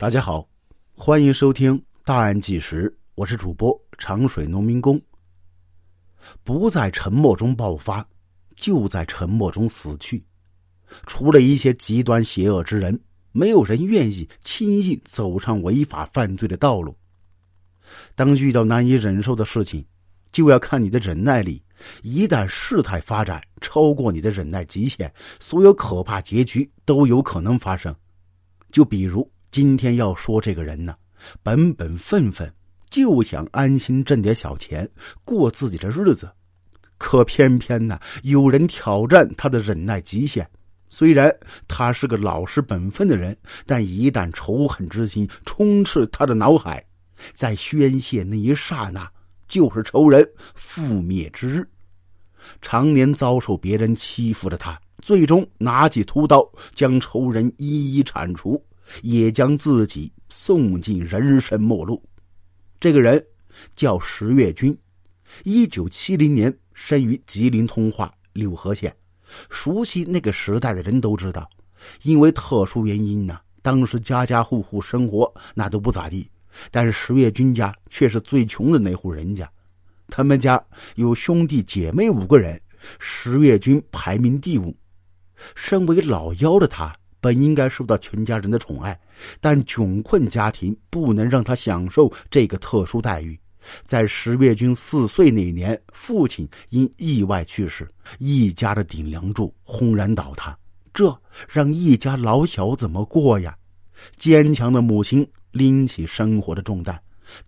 大家好，欢迎收听《大案纪实》，我是主播长水农民工。不在沉默中爆发，就在沉默中死去。除了一些极端邪恶之人，没有人愿意轻易走上违法犯罪的道路。当遇到难以忍受的事情，就要看你的忍耐力。一旦事态发展超过你的忍耐极限，所有可怕结局都有可能发生。就比如。今天要说这个人呢，本本分分就想安心挣点小钱过自己的日子，可偏偏呢有人挑战他的忍耐极限。虽然他是个老实本分的人，但一旦仇恨之心充斥他的脑海，在宣泄那一刹那，就是仇人覆灭之日。常年遭受别人欺负的他，最终拿起屠刀将仇人一一铲除。也将自己送进人生末路。这个人叫石月军，一九七零年生于吉林通化柳河县。熟悉那个时代的人都知道，因为特殊原因呢，当时家家户户生活那都不咋地。但是石月军家却是最穷的那户人家，他们家有兄弟姐妹五个人，石月军排名第五。身为老幺的他。本应该受到全家人的宠爱，但窘困家庭不能让他享受这个特殊待遇。在石月军四岁那年，父亲因意外去世，一家的顶梁柱轰然倒塌，这让一家老小怎么过呀？坚强的母亲拎起生活的重担，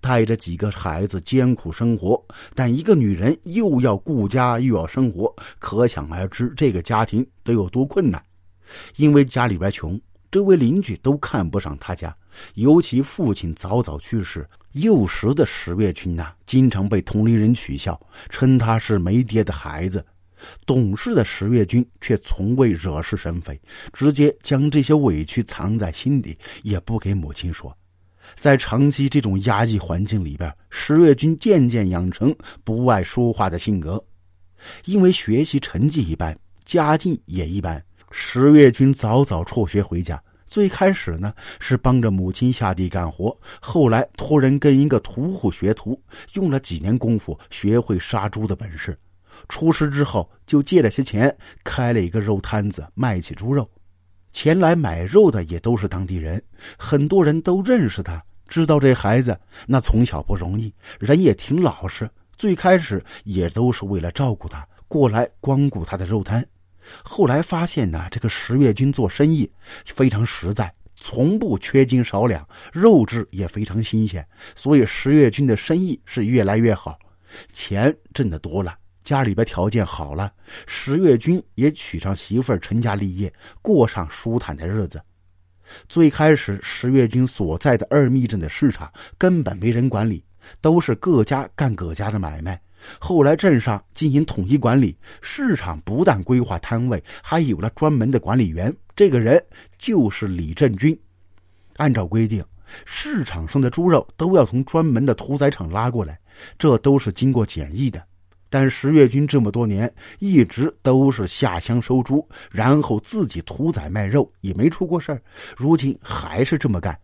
带着几个孩子艰苦生活。但一个女人又要顾家又要生活，可想而知这个家庭得有多困难。因为家里边穷，周围邻居都看不上他家，尤其父亲早早去世，幼时的石月军呐，经常被同龄人取笑，称他是没爹的孩子。懂事的石月军却从未惹是生非，直接将这些委屈藏在心底，也不给母亲说。在长期这种压抑环境里边，石月军渐渐养成不爱说话的性格。因为学习成绩一般，家境也一般。石月军早早辍学回家，最开始呢是帮着母亲下地干活，后来托人跟一个屠户学徒，用了几年功夫学会杀猪的本事。出师之后，就借了些钱开了一个肉摊子，卖起猪肉。前来买肉的也都是当地人，很多人都认识他，知道这孩子那从小不容易，人也挺老实。最开始也都是为了照顾他，过来光顾他的肉摊。后来发现呢，这个石月军做生意非常实在，从不缺斤少两，肉质也非常新鲜，所以石月军的生意是越来越好，钱挣得多了，家里边条件好了，石月军也娶上媳妇儿，成家立业，过上舒坦的日子。最开始，石月军所在的二密镇的市场根本没人管理，都是各家干各家的买卖。后来镇上进行统一管理，市场不但规划摊位，还有了专门的管理员。这个人就是李振军。按照规定，市场上的猪肉都要从专门的屠宰场拉过来，这都是经过检疫的。但石月军这么多年一直都是下乡收猪，然后自己屠宰卖肉，也没出过事儿。如今还是这么干，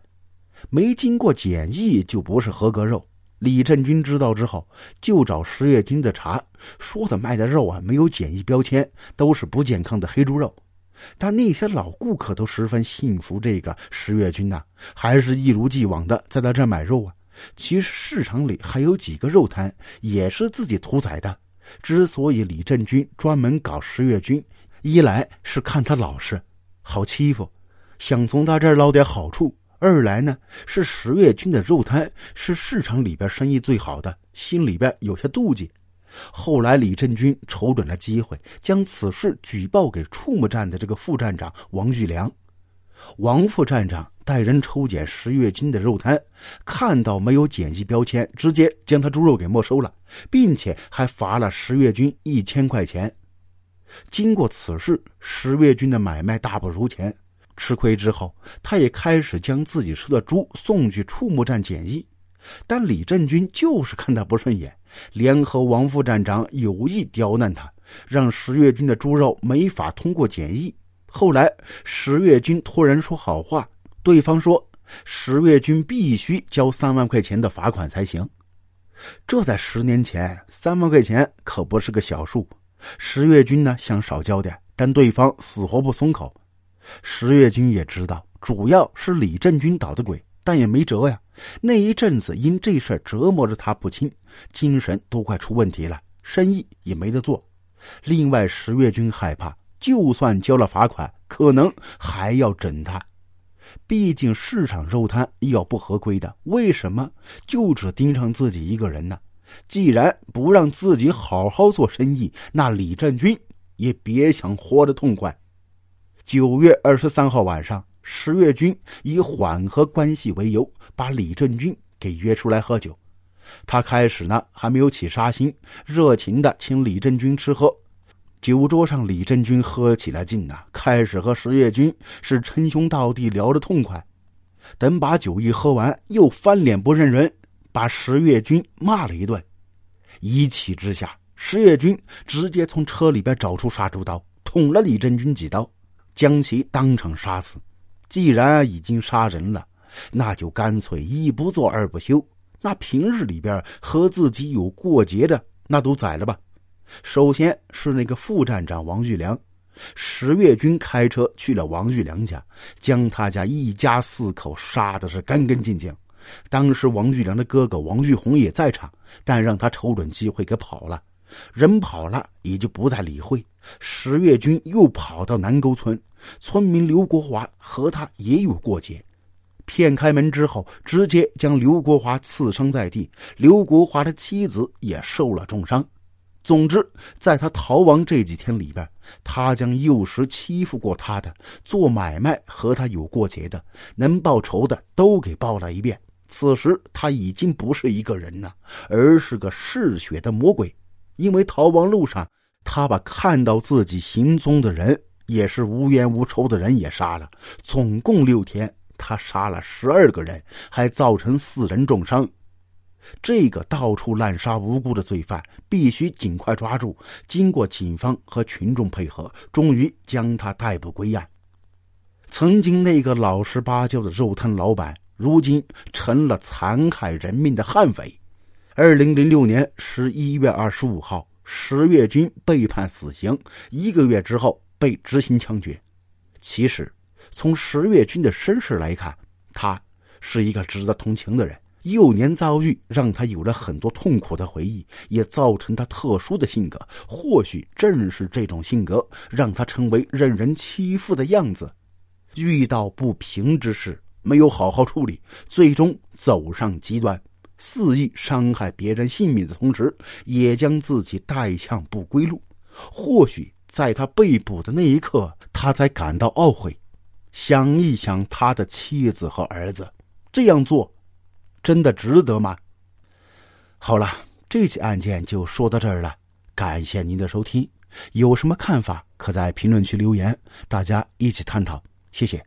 没经过检疫就不是合格肉。李振军知道之后，就找石月军的茬，说的卖的肉啊没有检疫标签，都是不健康的黑猪肉。但那些老顾客都十分信服这个石月军呐，还是一如既往的在他这买肉啊。其实市场里还有几个肉摊也是自己屠宰的。之所以李振军专门搞石月军，一来是看他老实，好欺负，想从他这儿捞点好处。二来呢，是十月军的肉摊是市场里边生意最好的，心里边有些妒忌。后来李振军瞅准了机会，将此事举报给畜牧站的这个副站长王玉良。王副站长带人抽检十月军的肉摊，看到没有检疫标签，直接将他猪肉给没收了，并且还罚了十月军一千块钱。经过此事，十月军的买卖大不如前。吃亏之后，他也开始将自己吃的猪送去畜牧站检疫，但李振军就是看他不顺眼，联合王副站长有意刁难他，让石月军的猪肉没法通过检疫。后来石月军托人说好话，对方说石月军必须交三万块钱的罚款才行。这在十年前，三万块钱可不是个小数。石月军呢想少交点，但对方死活不松口。石月军也知道，主要是李振军捣的鬼，但也没辙呀。那一阵子因这事折磨着他不轻，精神都快出问题了，生意也没得做。另外，石月军害怕，就算交了罚款，可能还要整他。毕竟市场肉摊要不合规的，为什么就只盯上自己一个人呢？既然不让自己好好做生意，那李振军也别想活得痛快。九月二十三号晚上，石月军以缓和关系为由，把李振军给约出来喝酒。他开始呢还没有起杀心，热情的请李振军吃喝。酒桌上，李振军喝起了劲呐，开始和石月军是称兄道弟，聊得痛快。等把酒一喝完，又翻脸不认人，把石月军骂了一顿。一气之下，石月军直接从车里边找出杀猪刀，捅了李振军几刀，将其当场杀死。既然已经杀人了，那就干脆一不做二不休。那平日里边和自己有过节的，那都宰了吧。首先是那个副站长王玉良，石月军开车去了王玉良家，将他家一家四口杀的是干干净净。当时王玉良的哥哥王玉红也在场，但让他瞅准机会给跑了。人跑了，也就不再理会。十月军又跑到南沟村，村民刘国华和他也有过节，骗开门之后，直接将刘国华刺伤在地。刘国华的妻子也受了重伤。总之，在他逃亡这几天里边，他将幼时欺负过他的、做买卖和他有过节的、能报仇的都给报了一遍。此时他已经不是一个人了，而是个嗜血的魔鬼。因为逃亡路上，他把看到自己行踪的人，也是无冤无仇的人也杀了。总共六天，他杀了十二个人，还造成四人重伤。这个到处滥杀无辜的罪犯必须尽快抓住。经过警方和群众配合，终于将他逮捕归案。曾经那个老实巴交的肉摊老板，如今成了残害人命的悍匪。二零零六年十一月二十五号，石月军被判死刑，一个月之后被执行枪决。其实，从石月军的身世来看，他是一个值得同情的人。幼年遭遇让他有了很多痛苦的回忆，也造成他特殊的性格。或许正是这种性格，让他成为任人欺负的样子。遇到不平之事，没有好好处理，最终走上极端，肆意伤害别人性命的同时，也将自己带向不归路。或许在他被捕的那一刻，他才感到懊悔。想一想他的妻子和儿子，这样做。真的值得吗？好了，这起案件就说到这儿了。感谢您的收听，有什么看法可在评论区留言，大家一起探讨。谢谢。